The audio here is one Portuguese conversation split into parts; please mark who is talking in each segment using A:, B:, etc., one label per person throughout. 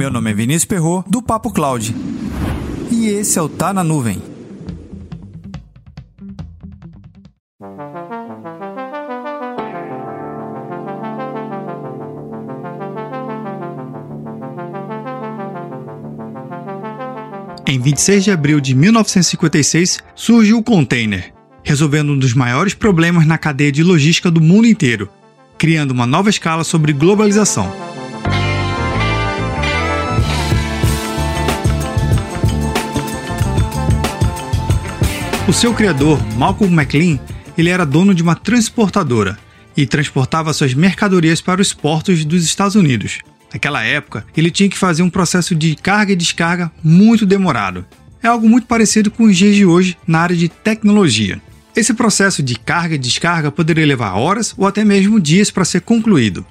A: Meu nome é Vinícius Perro do Papo Cloud. E esse é o Tá na Nuvem. Em 26 de abril de 1956, surgiu o container, resolvendo um dos maiores problemas na cadeia de logística do mundo inteiro, criando uma nova escala sobre globalização. O seu criador, Malcolm McLean, ele era dono de uma transportadora e transportava suas mercadorias para os portos dos Estados Unidos, Naquela época, ele tinha que fazer um processo de carga e descarga muito demorado. É algo muito parecido com os dias de hoje na área de tecnologia. Esse processo de carga e descarga poderia levar horas ou até mesmo dias para ser concluído,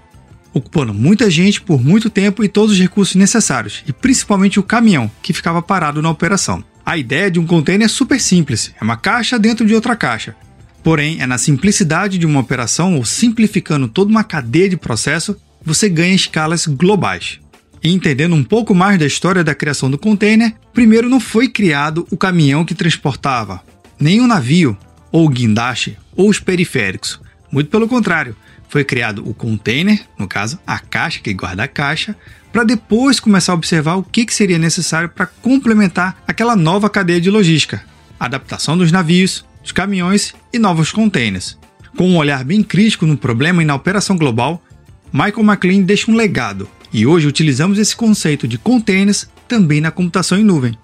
A: ocupando muita gente por muito tempo e todos os recursos necessários, e principalmente o caminhão, que ficava parado na operação. A ideia de um container é super simples: é uma caixa dentro de outra caixa. Porém, é na simplicidade de uma operação ou simplificando toda uma cadeia de processo você ganha escalas globais. E entendendo um pouco mais da história da criação do container, primeiro não foi criado o caminhão que transportava, nem o navio, ou o guindaste, ou os periféricos. Muito pelo contrário, foi criado o container, no caso, a caixa que guarda a caixa, para depois começar a observar o que seria necessário para complementar aquela nova cadeia de logística, adaptação dos navios, dos caminhões e novos containers. Com um olhar bem crítico no problema e na operação global, Michael McLean deixa um legado, e hoje utilizamos esse conceito de containers também na computação em nuvem.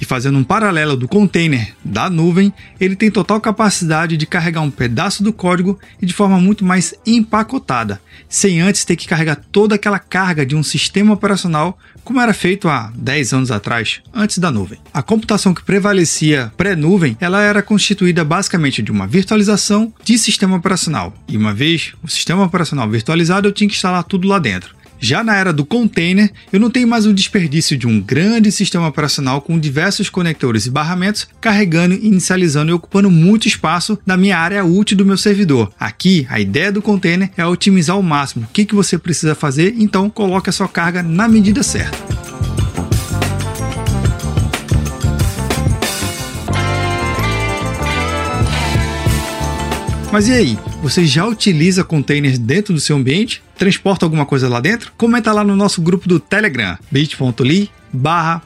A: E fazendo um paralelo do container da nuvem, ele tem total capacidade de carregar um pedaço do código e de forma muito mais empacotada, sem antes ter que carregar toda aquela carga de um sistema operacional como era feito há 10 anos atrás, antes da nuvem. A computação que prevalecia pré-nuvem, ela era constituída basicamente de uma virtualização de sistema operacional. E uma vez o sistema operacional virtualizado, eu tinha que instalar tudo lá dentro. Já na era do container, eu não tenho mais o desperdício de um grande sistema operacional com diversos conectores e barramentos carregando, inicializando e ocupando muito espaço na minha área útil do meu servidor. Aqui, a ideia do container é otimizar ao máximo o que, que você precisa fazer, então coloque a sua carga na medida certa. Mas e aí? Você já utiliza containers dentro do seu ambiente? Transporta alguma coisa lá dentro? Comenta lá no nosso grupo do Telegram, bit.ly barra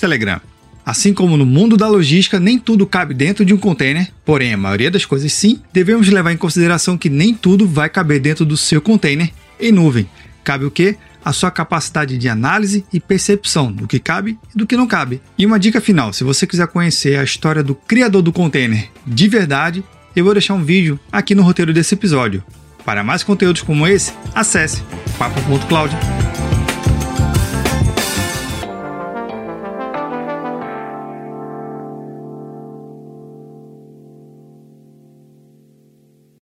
A: Telegram. Assim como no mundo da logística, nem tudo cabe dentro de um container, porém a maioria das coisas sim, devemos levar em consideração que nem tudo vai caber dentro do seu container em nuvem. Cabe o que? A sua capacidade de análise e percepção do que cabe e do que não cabe. E uma dica final: se você quiser conhecer a história do criador do container de verdade, eu vou deixar um vídeo aqui no roteiro desse episódio. Para mais conteúdos como esse, acesse papo.cloud.